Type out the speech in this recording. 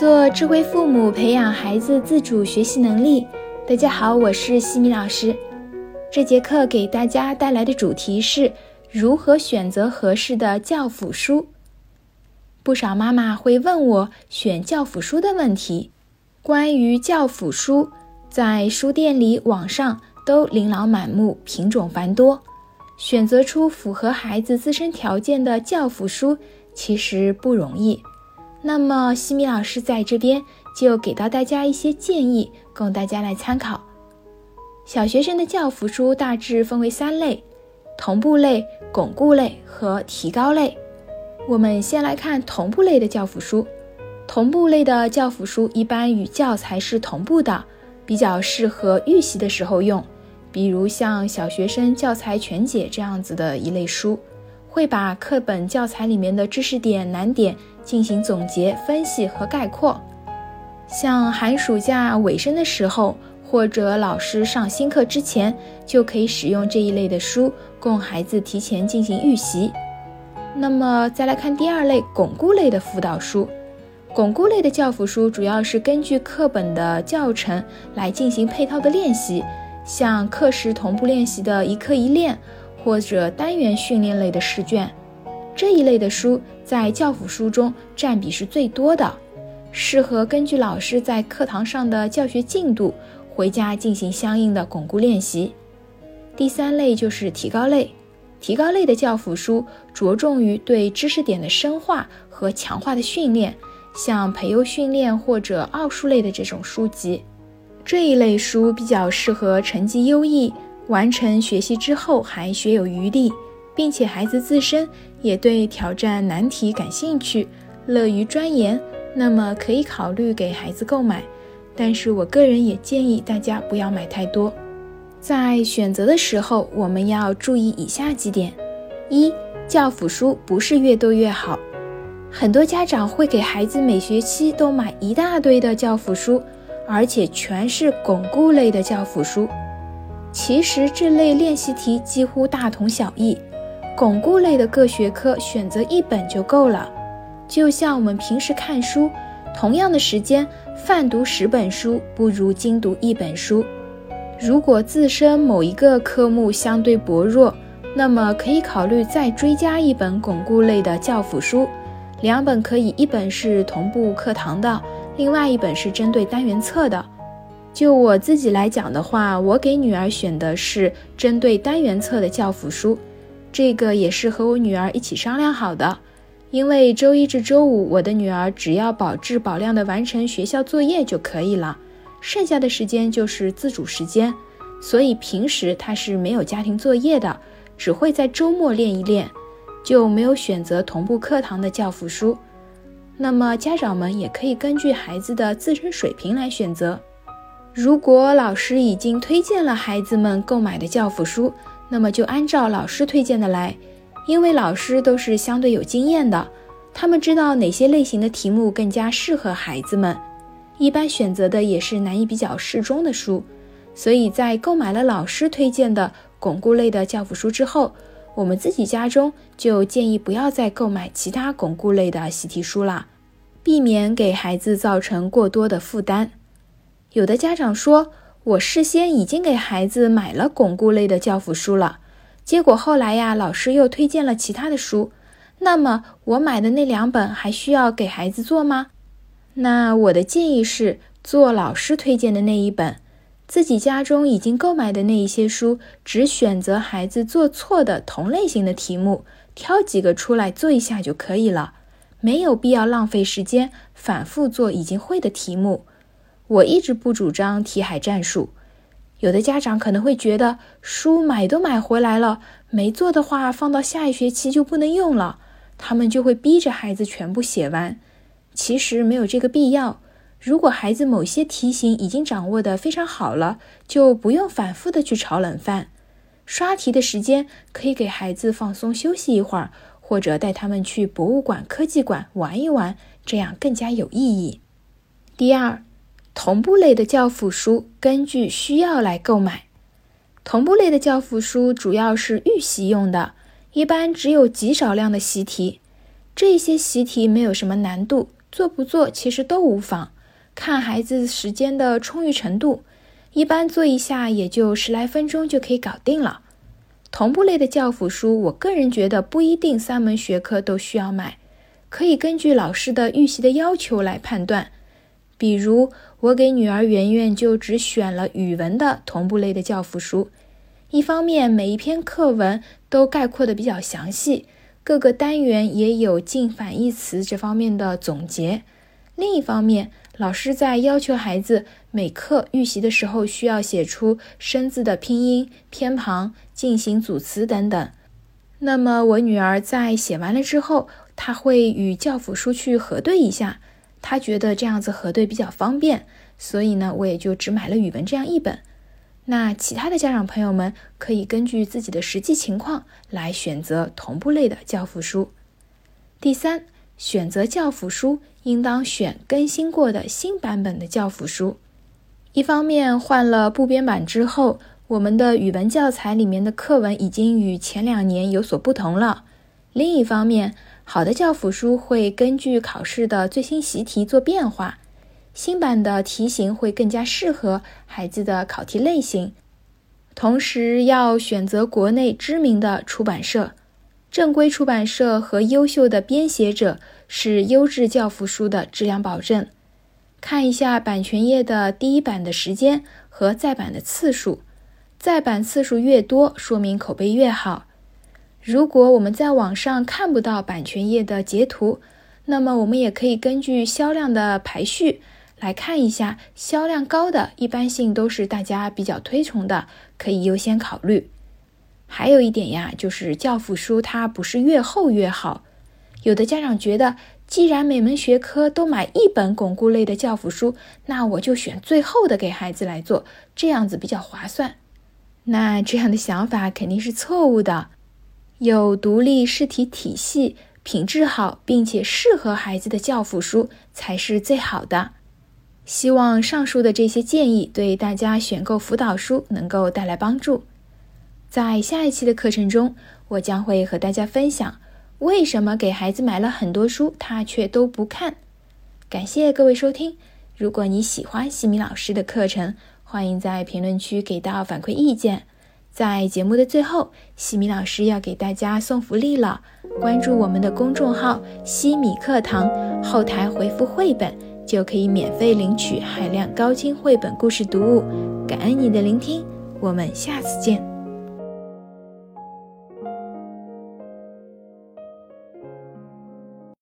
做智慧父母，培养孩子自主学习能力。大家好，我是西米老师。这节课给大家带来的主题是如何选择合适的教辅书。不少妈妈会问我选教辅书的问题。关于教辅书，在书店里、网上都琳琅满目，品种繁多，选择出符合孩子自身条件的教辅书其实不容易。那么，西米老师在这边就给到大家一些建议，供大家来参考。小学生的教辅书大致分为三类：同步类、巩固类和提高类。我们先来看同步类的教辅书。同步类的教辅书一般与教材是同步的，比较适合预习的时候用。比如像小学生教材全解这样子的一类书，会把课本教材里面的知识点、难点。进行总结、分析和概括。像寒暑假尾声的时候，或者老师上新课之前，就可以使用这一类的书，供孩子提前进行预习。那么再来看第二类巩固类的辅导书。巩固类的教辅书主要是根据课本的教程来进行配套的练习，像课时同步练习的一课一练，或者单元训练类的试卷。这一类的书在教辅书中占比是最多的，适合根据老师在课堂上的教学进度，回家进行相应的巩固练习。第三类就是提高类，提高类的教辅书着重于对知识点的深化和强化的训练，像培优训练或者奥数类的这种书籍。这一类书比较适合成绩优异、完成学习之后还学有余力。并且孩子自身也对挑战难题感兴趣，乐于钻研，那么可以考虑给孩子购买。但是我个人也建议大家不要买太多。在选择的时候，我们要注意以下几点：一、教辅书不是越多越好。很多家长会给孩子每学期都买一大堆的教辅书，而且全是巩固类的教辅书。其实这类练习题几乎大同小异。巩固类的各学科选择一本就够了，就像我们平时看书，同样的时间泛读十本书不如精读一本书。如果自身某一个科目相对薄弱，那么可以考虑再追加一本巩固类的教辅书，两本可以，一本是同步课堂的，另外一本是针对单元册的。就我自己来讲的话，我给女儿选的是针对单元册的教辅书。这个也是和我女儿一起商量好的，因为周一至周五，我的女儿只要保质保量的完成学校作业就可以了，剩下的时间就是自主时间，所以平时她是没有家庭作业的，只会在周末练一练，就没有选择同步课堂的教辅书。那么家长们也可以根据孩子的自身水平来选择，如果老师已经推荐了孩子们购买的教辅书。那么就按照老师推荐的来，因为老师都是相对有经验的，他们知道哪些类型的题目更加适合孩子们，一般选择的也是难易比较适中的书。所以在购买了老师推荐的巩固类的教辅书之后，我们自己家中就建议不要再购买其他巩固类的习题书了，避免给孩子造成过多的负担。有的家长说。我事先已经给孩子买了巩固类的教辅书了，结果后来呀，老师又推荐了其他的书，那么我买的那两本还需要给孩子做吗？那我的建议是做老师推荐的那一本，自己家中已经购买的那一些书，只选择孩子做错的同类型的题目，挑几个出来做一下就可以了，没有必要浪费时间反复做已经会的题目。我一直不主张题海战术，有的家长可能会觉得书买都买回来了，没做的话放到下一学期就不能用了，他们就会逼着孩子全部写完。其实没有这个必要。如果孩子某些题型已经掌握的非常好了，就不用反复的去炒冷饭。刷题的时间可以给孩子放松休息一会儿，或者带他们去博物馆、科技馆玩一玩，这样更加有意义。第二。同步类的教辅书，根据需要来购买。同步类的教辅书主要是预习用的，一般只有极少量的习题。这些习题没有什么难度，做不做其实都无妨，看孩子时间的充裕程度，一般做一下也就十来分钟就可以搞定了。同步类的教辅书，我个人觉得不一定三门学科都需要买，可以根据老师的预习的要求来判断。比如我给女儿圆圆就只选了语文的同步类的教辅书，一方面每一篇课文都概括的比较详细，各个单元也有近反义词这方面的总结；另一方面，老师在要求孩子每课预习的时候，需要写出生字的拼音、偏旁、进行组词等等。那么我女儿在写完了之后，她会与教辅书去核对一下，他觉得这样子核对比较方便，所以呢，我也就只买了语文这样一本。那其他的家长朋友们可以根据自己的实际情况来选择同步类的教辅书。第三。选择教辅书，应当选更新过的新版本的教辅书。一方面，换了部编版之后，我们的语文教材里面的课文已经与前两年有所不同了；另一方面，好的教辅书会根据考试的最新习题做变化，新版的题型会更加适合孩子的考题类型。同时，要选择国内知名的出版社。正规出版社和优秀的编写者是优质教辅书的质量保证。看一下版权页的第一版的时间和再版的次数，再版次数越多，说明口碑越好。如果我们在网上看不到版权页的截图，那么我们也可以根据销量的排序来看一下，销量高的一般性都是大家比较推崇的，可以优先考虑。还有一点呀，就是教辅书它不是越厚越好。有的家长觉得，既然每门学科都买一本巩固类的教辅书，那我就选最厚的给孩子来做，这样子比较划算。那这样的想法肯定是错误的。有独立试题体系、品质好并且适合孩子的教辅书才是最好的。希望上述的这些建议对大家选购辅导书能够带来帮助。在下一期的课程中，我将会和大家分享为什么给孩子买了很多书，他却都不看。感谢各位收听。如果你喜欢西米老师的课程，欢迎在评论区给到反馈意见。在节目的最后，西米老师要给大家送福利了，关注我们的公众号“西米课堂”，后台回复“绘本”就可以免费领取海量高清绘本故事读物。感恩你的聆听，我们下次见。